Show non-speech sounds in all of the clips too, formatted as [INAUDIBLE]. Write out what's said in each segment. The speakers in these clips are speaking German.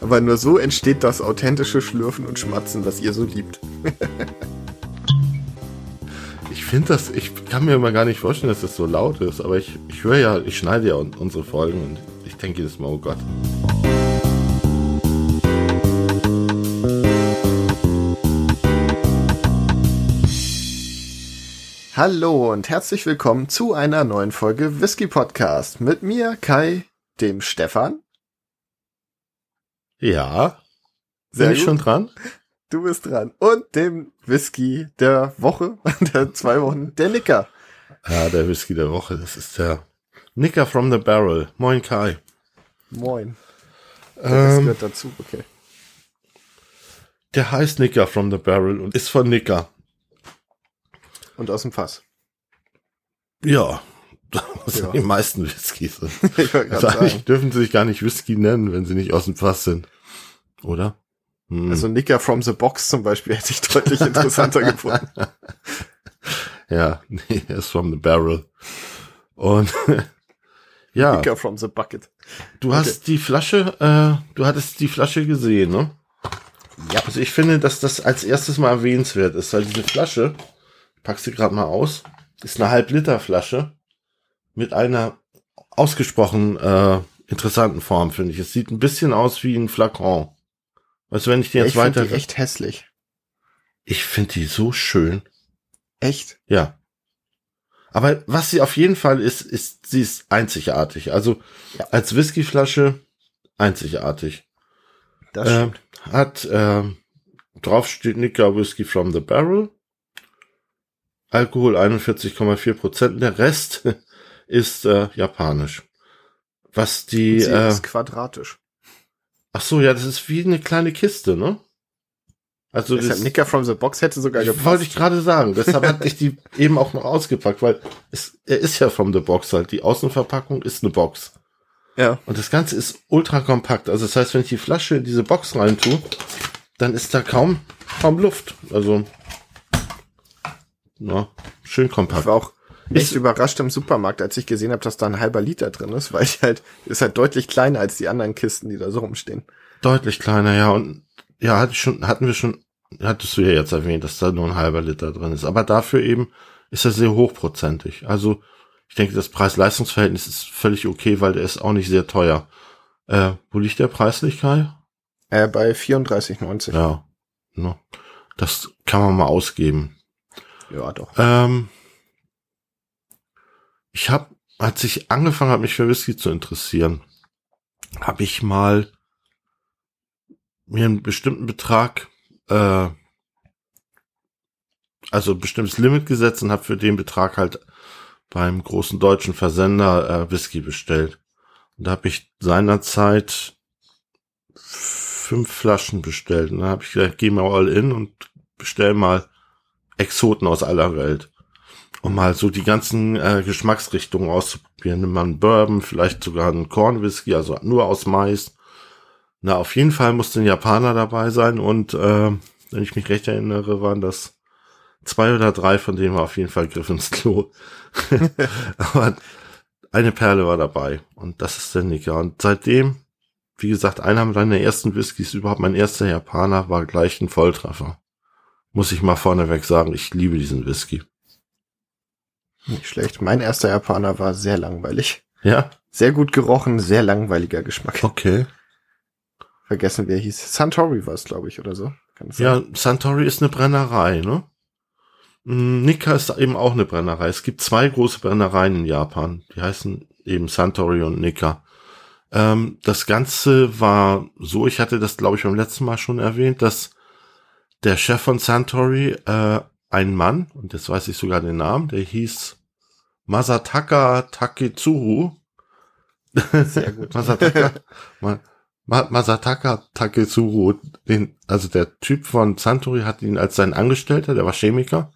Aber nur so entsteht das authentische Schlürfen und Schmatzen, was ihr so liebt. [LAUGHS] ich finde das, ich kann mir immer gar nicht vorstellen, dass das so laut ist, aber ich, ich höre ja, ich schneide ja unsere Folgen und ich denke jedes Mal, oh Gott. Hallo und herzlich willkommen zu einer neuen Folge Whisky Podcast mit mir, Kai, dem Stefan. Ja. Sehr Bin ich schon dran? Du bist dran. Und dem Whisky der Woche, [LAUGHS] der zwei Wochen, der Nicker. Ja, der Whisky der Woche, das ist der Nicker from the Barrel. Moin Kai. Moin. Das ähm, gehört dazu, okay. Der heißt Nicker from the Barrel und ist von Nicker. Und aus dem Fass. Ja, das ja. die meisten Whiskys sind. also eigentlich dürfen sie sich gar nicht Whisky nennen, wenn sie nicht aus dem Fass sind. Oder? Hm. Also Nicker from the Box zum Beispiel hätte ich deutlich interessanter [LAUGHS] gefunden. Ja, nee, er ist from the barrel. Und [LAUGHS] ja. Nicker from the bucket. Du okay. hast die Flasche, äh, du hattest die Flasche gesehen, ne? Ja. Also ich finde, dass das als erstes mal erwähnenswert ist, weil diese Flasche pack sie gerade mal aus. Ist eine Halb-Liter-Flasche mit einer ausgesprochen äh, interessanten Form, finde ich. Es sieht ein bisschen aus wie ein Flakon. Du, wenn ich die jetzt ich weiter... Die echt hässlich. Ich finde die so schön. Echt? Ja. Aber was sie auf jeden Fall ist, ist, sie ist einzigartig. Also ja. als Whiskyflasche einzigartig. Das äh, Hat, äh, drauf steht Nika Whisky from the Barrel. Alkohol 41,4 Prozent. Der Rest ist äh, japanisch. Was die. sie äh, ist quadratisch. Ach so, ja, das ist wie eine kleine Kiste, ne? Also Deshalb das, Nicker from the Box hätte sogar gepasst. Wollte ich gerade sagen. Deshalb hatte ich die [LAUGHS] eben auch noch ausgepackt, weil es, er ist ja from the Box halt. Die Außenverpackung ist eine Box. Ja. Und das Ganze ist ultra kompakt. Also das heißt, wenn ich die Flasche in diese Box rein tue, dann ist da kaum, kaum Luft. Also ja, schön kompakt. Ich war auch echt überrascht im Supermarkt, als ich gesehen habe, dass da ein halber Liter drin ist, weil ich halt, ist halt deutlich kleiner als die anderen Kisten, die da so rumstehen. Deutlich kleiner, ja. Und ja, hatte ich schon, hatten wir schon, hattest du ja jetzt erwähnt, dass da nur ein halber Liter drin ist. Aber dafür eben ist er sehr hochprozentig. Also ich denke, das Preis-Leistungs-Verhältnis ist völlig okay, weil der ist auch nicht sehr teuer. Äh, wo liegt der preislich, Kai? Äh, bei 34,90. Ja. Ne? Das kann man mal ausgeben. Ja, doch. Ähm, ich habe, als ich angefangen habe, mich für Whisky zu interessieren, habe ich mal mir einen bestimmten Betrag, äh, also ein bestimmtes Limit gesetzt und habe für den Betrag halt beim großen deutschen Versender äh, Whisky bestellt. Und da habe ich seinerzeit fünf Flaschen bestellt. Und dann habe ich gesagt, geh mal all in und bestell mal Exoten aus aller Welt. Um mal so die ganzen äh, Geschmacksrichtungen auszuprobieren. Nimm mal einen Bourbon, vielleicht sogar einen Corn Whisky, also nur aus Mais. Na, auf jeden Fall musste ein Japaner dabei sein und äh, wenn ich mich recht erinnere, waren das zwei oder drei, von denen war auf jeden Fall Griff ins Klo. [LAUGHS] Aber eine Perle war dabei und das ist der Nicker. Und seitdem, wie gesagt, einer meiner ersten Whiskys, überhaupt mein erster Japaner, war gleich ein Volltreffer muss ich mal vorneweg sagen, ich liebe diesen Whisky. Nicht schlecht. Mein erster Japaner war sehr langweilig. Ja? Sehr gut gerochen, sehr langweiliger Geschmack. Okay. Vergessen, wer hieß. Santori war es, glaube ich, oder so. ja, Santori ist eine Brennerei, ne? Mm, Nikka ist eben auch eine Brennerei. Es gibt zwei große Brennereien in Japan. Die heißen eben Santori und Nikka. Ähm, das Ganze war so, ich hatte das, glaube ich, beim letzten Mal schon erwähnt, dass der Chef von Santori, äh, ein Mann, und jetzt weiß ich sogar den Namen, der hieß Masataka Taketsuru. Sehr gut. [LAUGHS] Masataka, Ma, Ma, Masataka Taketsuru, den, also der Typ von Santori hat ihn als sein Angestellter, der war Chemiker,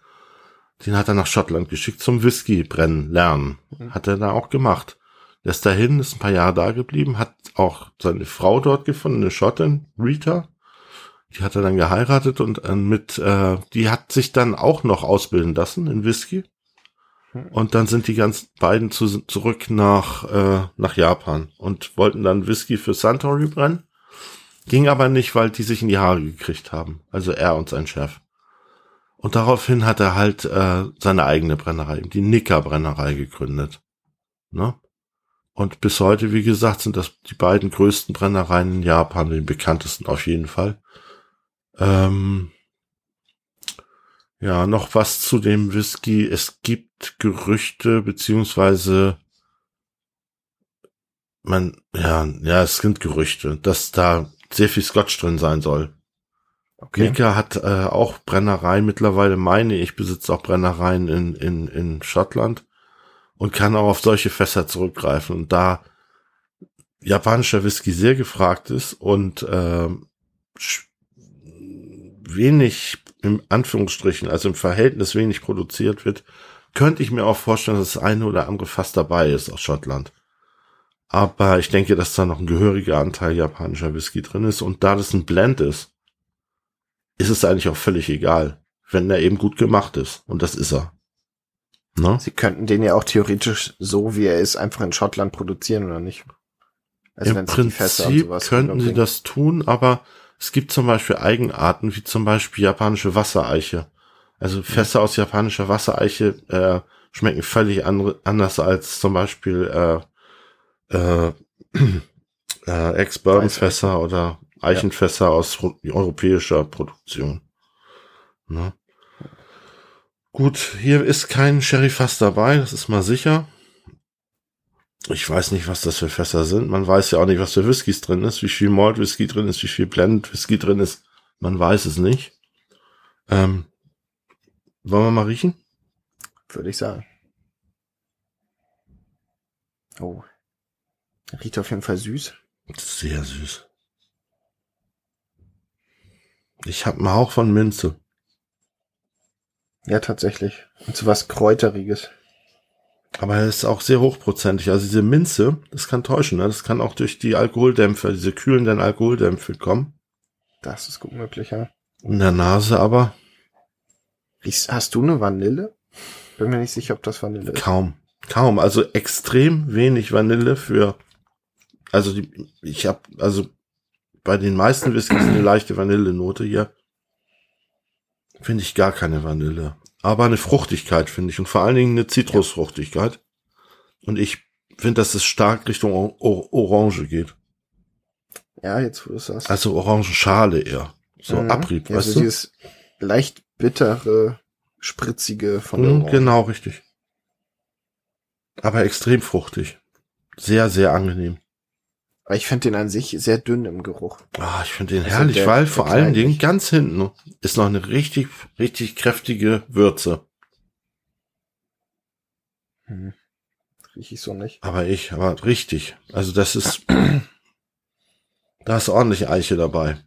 den hat er nach Schottland geschickt zum Whisky brennen lernen. Mhm. Hat er da auch gemacht. Der ist dahin, ist ein paar Jahre da geblieben, hat auch seine Frau dort gefunden, eine Schottin, Rita. Die hat er dann geheiratet und äh, mit, äh, die hat sich dann auch noch ausbilden lassen in Whisky. Und dann sind die ganz beiden zu, zurück nach, äh, nach Japan und wollten dann Whisky für Santori brennen. Ging aber nicht, weil die sich in die Haare gekriegt haben. Also er und sein Chef. Und daraufhin hat er halt äh, seine eigene Brennerei, die Nicker-Brennerei gegründet. Ne? Und bis heute, wie gesagt, sind das die beiden größten Brennereien in Japan, die bekanntesten auf jeden Fall. Ähm, ja, noch was zu dem Whisky. Es gibt Gerüchte, beziehungsweise man, ja, ja, es sind Gerüchte, dass da sehr viel Scotch drin sein soll. Okay. Nika hat äh, auch Brennereien mittlerweile, meine ich, besitze auch Brennereien in, in, in Schottland und kann auch auf solche Fässer zurückgreifen. Und da japanischer Whisky sehr gefragt ist und äh, wenig im Anführungsstrichen, also im Verhältnis wenig produziert wird, könnte ich mir auch vorstellen, dass das eine oder andere Fass dabei ist aus Schottland. Aber ich denke, dass da noch ein gehöriger Anteil japanischer Whisky drin ist. Und da das ein Blend ist, ist es eigentlich auch völlig egal, wenn er eben gut gemacht ist. Und das ist er. Ne? Sie könnten den ja auch theoretisch so, wie er ist, einfach in Schottland produzieren oder nicht? Also Im Prinzip könnten sie das tun, aber es gibt zum Beispiel Eigenarten, wie zum Beispiel japanische Wassereiche. Also Fässer aus japanischer Wassereiche äh, schmecken völlig andre, anders als zum Beispiel äh, äh, [CLEARS THROAT] äh, Ex-Bourbon-Fässer oder Eichenfässer ja. aus europäischer Produktion. Ne? Gut, hier ist kein Sherry-Fass dabei, das ist mal sicher. Ich weiß nicht, was das für Fässer sind. Man weiß ja auch nicht, was für Whiskys drin ist, wie viel Malt Whisky drin ist, wie viel Blend Whisky drin ist. Man weiß es nicht. Ähm, wollen wir mal riechen? Würde ich sagen. Oh. Riecht auf jeden Fall süß. Sehr süß. Ich habe einen Hauch von Minze. Ja, tatsächlich. Und so was Kräuteriges. Aber er ist auch sehr hochprozentig. Also diese Minze, das kann täuschen. Ne? Das kann auch durch die Alkoholdämpfe, diese kühlenden Alkoholdämpfe kommen. Das ist gut möglich, ja. In der Nase aber. Hast du eine Vanille? Bin mir nicht sicher, ob das Vanille ist. Kaum. Kaum. Also extrem wenig Vanille für. Also die, ich habe also bei den meisten Whiskys eine leichte Vanillenote hier. Finde ich gar keine Vanille. Aber eine Fruchtigkeit finde ich und vor allen Dingen eine Zitrusfruchtigkeit. Und ich finde, dass es stark Richtung o o Orange geht. Ja, jetzt wo du sagst. Also Orangenschale eher. So mhm. Abrieb, ja, weißt also du? dieses leicht bittere, spritzige von der mhm, Genau, richtig. Aber extrem fruchtig. Sehr, sehr angenehm. Aber ich finde den an sich sehr dünn im Geruch. Ah, ich finde den also herrlich, der, weil vor allen Dingen ganz hinten ist noch eine richtig, richtig kräftige Würze. Hm. Riech ich so nicht. Aber ich, aber richtig. Also das ist, [CLEARS THROAT] da ist ordentlich Eiche dabei.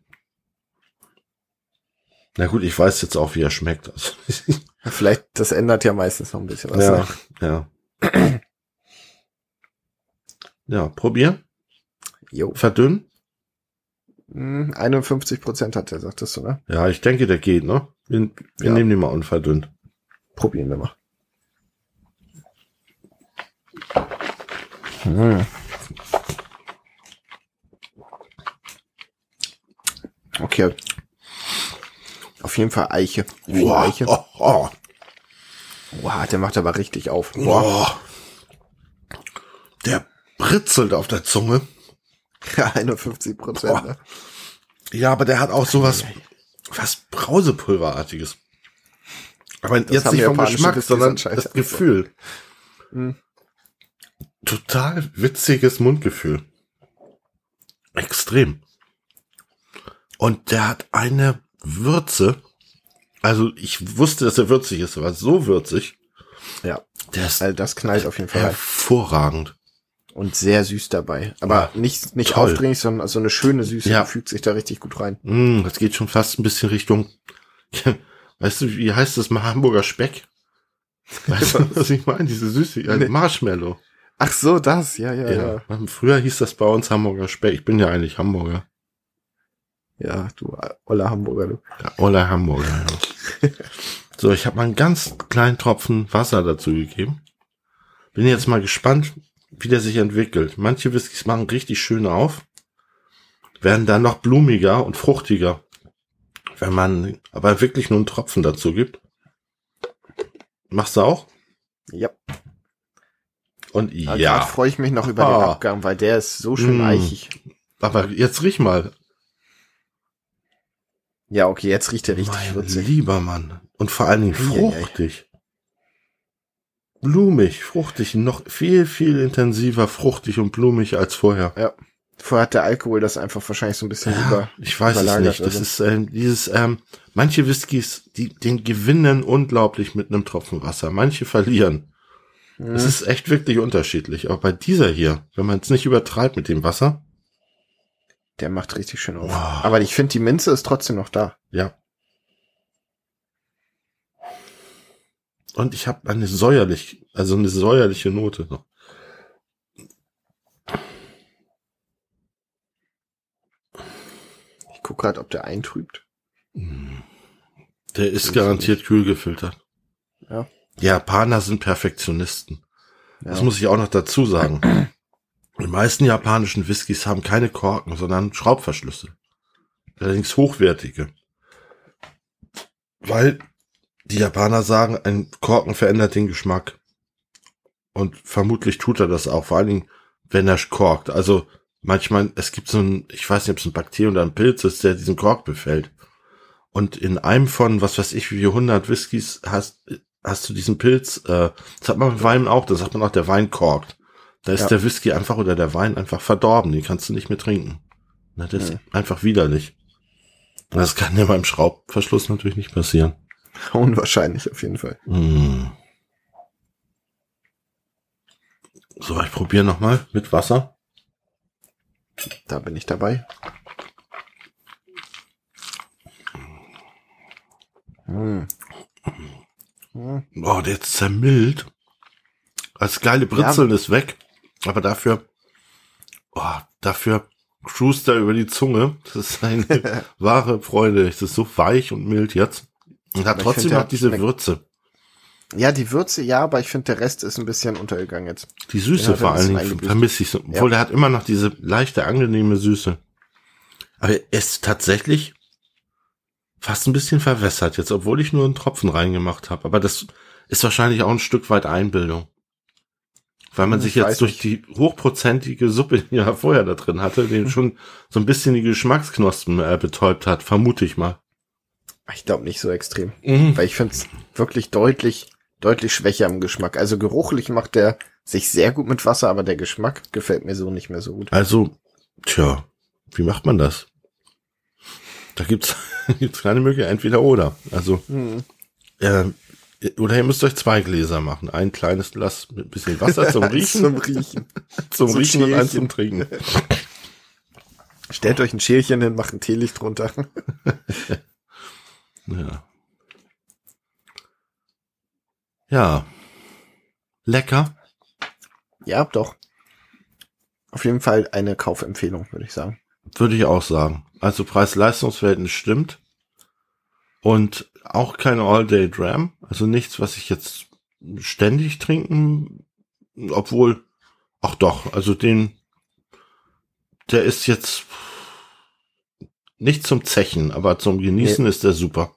Na gut, ich weiß jetzt auch, wie er schmeckt. Also [LAUGHS] Vielleicht, das ändert ja meistens noch ein bisschen was. Ja, ne? ja. [CLEARS THROAT] ja, probier. Jo. Verdünnen? 51 hm, Prozent hat er, sagtest du, ne? Ja, ich denke, der geht, ne? Wir, wir ja. nehmen den mal unverdünnt. Probieren wir mal. Hm. Okay. Auf jeden Fall Eiche. Wow. Eiche. Oh, oh. Wow, der macht aber richtig auf. Wow. Oh. Der britzelt auf der Zunge. [LAUGHS] Ja, 51 Prozent. Ne? Ja, aber der hat auch sowas, was Brausepulverartiges. Aber das jetzt nicht vom Geschmack, sondern das Gefühl. Mhm. Total witziges Mundgefühl. Extrem. Und der hat eine Würze. Also ich wusste, dass er würzig ist, aber so würzig. Ja. Der ist also das knallt auf jeden Fall. Hervorragend und sehr süß dabei. Aber ja, nicht, nicht aufdringlich, sondern so eine schöne Süße, ja. fügt sich da richtig gut rein. Mm, das geht schon fast ein bisschen Richtung, [LAUGHS] weißt du, wie heißt das mal Hamburger Speck? Weißt du, was ich meine? Diese Süße, nee. Marshmallow. Ach so, das, ja, ja, ja, ja. Früher hieß das bei uns Hamburger Speck. Ich bin ja eigentlich Hamburger. Ja, du oller Hamburger, du. Ja, oller Hamburger, ja. [LAUGHS] so, ich habe mal einen ganz kleinen Tropfen Wasser dazu gegeben. Bin jetzt mal gespannt, wie der sich entwickelt. Manche Whiskys machen richtig schön auf. werden dann noch blumiger und fruchtiger. Wenn man aber wirklich nur einen Tropfen dazu gibt. Machst du auch? Ja. Und Ja. ja. Freue ich mich noch über Ah. den Abgang, weil der ist so schön Mm. eichig. Aber jetzt riech mal. Ja, okay, jetzt riecht er richtig mein würzig. lieber Mann. Und vor allen Dingen fruchtig. Blumig, fruchtig, noch viel, viel intensiver fruchtig und blumig als vorher. Vorher hat der Alkohol das einfach wahrscheinlich so ein bisschen über. ich weiß es nicht. Das also. ist ähm, dieses, ähm, manche Whiskys, die den gewinnen unglaublich mit einem Tropfen Wasser. Manche verlieren. Es Mhm. ist echt wirklich unterschiedlich. Aber bei dieser hier, wenn man es nicht übertreibt mit dem Wasser, Der macht richtig schön auf. Wow. Aber ich finde, die Minze ist trotzdem noch da. ja. Und ich habe eine säuerlich, also eine säuerliche Note noch. Ich gucke gerade, ob der eintrübt. Der ist garantiert kühl gefiltert. Ja. Die Japaner sind Perfektionisten. Das Ja. muss ich auch noch dazu sagen. Die meisten japanischen Whiskys haben keine Korken, sondern Schraubverschlüsse. Allerdings hochwertige. Weil die Japaner sagen, ein Korken verändert den Geschmack. Und vermutlich tut er das auch, vor allen Dingen, wenn er korkt. Also manchmal, es gibt so ein, ich weiß nicht, ob es ein Bakterium oder ein Pilz ist, der diesen Kork befällt. Und in einem von, was weiß ich, wie viel 100 Whiskys hast, hast du diesen Pilz, äh, das hat man mit Wein auch, da sagt man auch, der Wein korkt. Da ist Ja. der Whisky einfach oder der Wein einfach verdorben, den kannst du nicht mehr trinken. Na, das Mhm. ist einfach widerlich. Und Das kann ja beim Schraubverschluss natürlich nicht passieren. [LAUGHS] Unwahrscheinlich auf jeden Fall. Mm. So, ich probiere nochmal mit Wasser. Da bin ich dabei. Hm. Hm. Oh, der ist zermillt. Das geile Britzeln ist weg. Aber dafür, oh, dafür cruist er über die Zunge. Das ist eine [LAUGHS] wahre Freude. Es ist so weich und mild jetzt. Und hat Aber trotzdem noch diese schmeckt- Würze. Ja, die Würze, ja, aber ich finde, der Rest ist ein bisschen untergegangen jetzt. Die Süße Ja, vor allen Dingen vermisse ich so. Obwohl, der hat immer noch diese leichte, angenehme Süße. Aber er ist tatsächlich fast ein bisschen verwässert jetzt, obwohl ich nur einen Tropfen reingemacht habe. Aber das ist wahrscheinlich auch ein Stück weit Einbildung. Weil man Hm, sich ich jetzt weiß durch die hochprozentige Suppe, die er vorher da drin hatte, den [LAUGHS] schon so ein bisschen die Geschmacksknospen äh, betäubt hat, vermute ich mal. Ich glaube nicht so extrem. Mhm. Weil ich finde es wirklich deutlich, deutlich schwächer im Geschmack. Also geruchlich macht der sich sehr gut mit Wasser, aber der Geschmack gefällt mir so nicht mehr so gut. Also, tja, wie macht man das? Da gibt's, [LAUGHS] gibt's keine Möglichkeit, entweder oder. Also, Hm. äh, oder ihr müsst euch zwei Gläser machen. Ein kleines Glas mit ein bisschen Wasser zum [LAUGHS] Riechen, Zum Riechen. [LAUGHS] zum so Riechen und eins Schälchen. zum Trinken. Stellt euch ein Schälchen hin, macht ein Teelicht drunter. Ja. Ja. Lecker. Ja, doch. Auf jeden Fall eine Kaufempfehlung, würde ich sagen. Würde ich auch sagen. Also Preis-Leistungs-Verhältnis stimmt. Und auch keine All-Day-Dram. Also nichts, was ich jetzt ständig trinken, obwohl, ach doch, also den, der ist jetzt nicht zum Zechen, aber zum Genießen ist der super.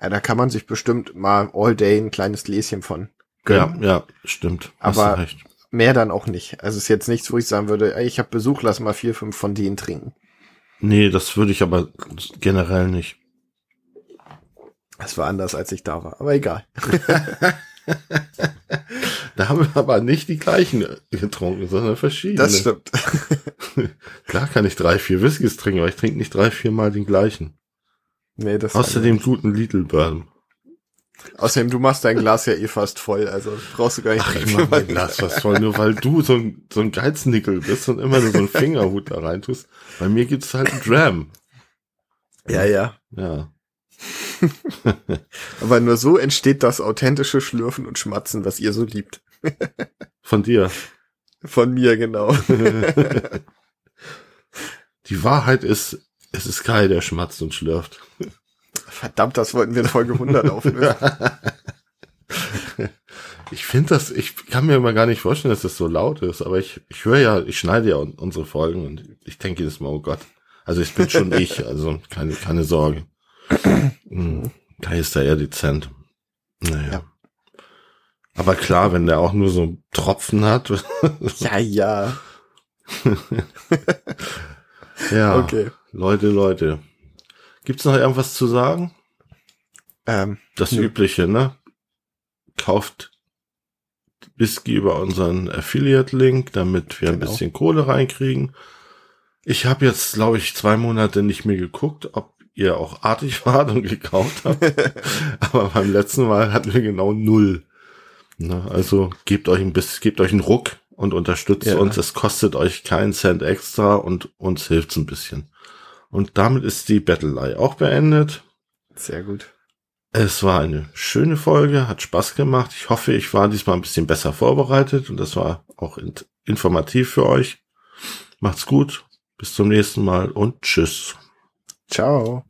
Ja, da kann man sich bestimmt mal all day ein kleines Gläschen von gönnen. Ja, ja, stimmt. Aber-. Mehr dann auch nicht. Also es ist jetzt nichts, wo ich sagen würde, ey, ich habe Besuch, lass mal vier, fünf von denen trinken. Nee, das würde ich aber generell nicht. Das war anders, als ich da war. Aber egal. [LAUGHS] Da haben wir aber nicht die gleichen getrunken, sondern verschiedene. Das stimmt. [LAUGHS] Klar kann ich drei, vier Whiskys trinken, aber ich trinke nicht drei, vier Mal den gleichen. Nee, das Außerdem guten Little Bourbon. Außerdem, du machst dein Glas ja eh fast voll, also brauchst du gar nicht Ach, ich mach mein Glas fast voll, nur weil du so ein, so ein Geiznickel bist und immer nur so einen Fingerhut da rein tust. Bei mir gibt's halt einen Dram. Ja, ja. Ja. [LAUGHS] Aber nur so entsteht das authentische Schlürfen und Schmatzen, was ihr so liebt. [LAUGHS] Von dir. Von mir, genau. [LAUGHS] Die Wahrheit ist, es ist Kai, der schmatzt und schlürft. Verdammt, das wollten wir in Folge 100 auflösen. [LAUGHS] Ich finde das, ich kann mir immer gar nicht vorstellen, dass das so laut ist, aber ich, ich höre ja, ich schneide ja un- unsere Folgen und ich denke jedes Mal, oh Gott, Also ich bin schon ich, also keine, keine Sorge. Hm, Kai ist da eher dezent. Naja. Ja. Aber klar, wenn der auch nur so Tropfen hat. ja, ja. [LAUGHS] ja. [LAUGHS] Okay. Leute, Leute. Gibt's noch irgendwas zu sagen? Ähm, das nö. Übliche, ne? Kauft Whisky über unseren Affiliate-Link, damit wir genau. ein bisschen Kohle reinkriegen. Ich habe jetzt, glaube ich, zwei Monate nicht mehr geguckt, ob ihr auch artig [LAUGHS] wart und gekauft habt. [LAUGHS] Aber beim letzten Mal hatten wir genau null. Na, also gebt euch ein bisschen, gebt euch einen Ruck und unterstützt ja. uns. Es kostet euch keinen Cent extra und uns hilft's ein bisschen. Und damit ist die Battle auch beendet. Sehr gut. Es war eine schöne Folge, hat Spaß gemacht. Ich hoffe, ich war diesmal ein bisschen besser vorbereitet und das war auch informativ für euch. Macht's gut, bis zum nächsten Mal und tschüss. Ciao.